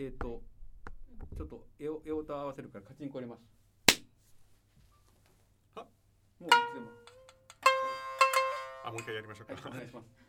えっ、とちょっと絵を絵音合わせるからカチンコ入れます。あもういつでも。あもう一回やりましょうか。はいお願いします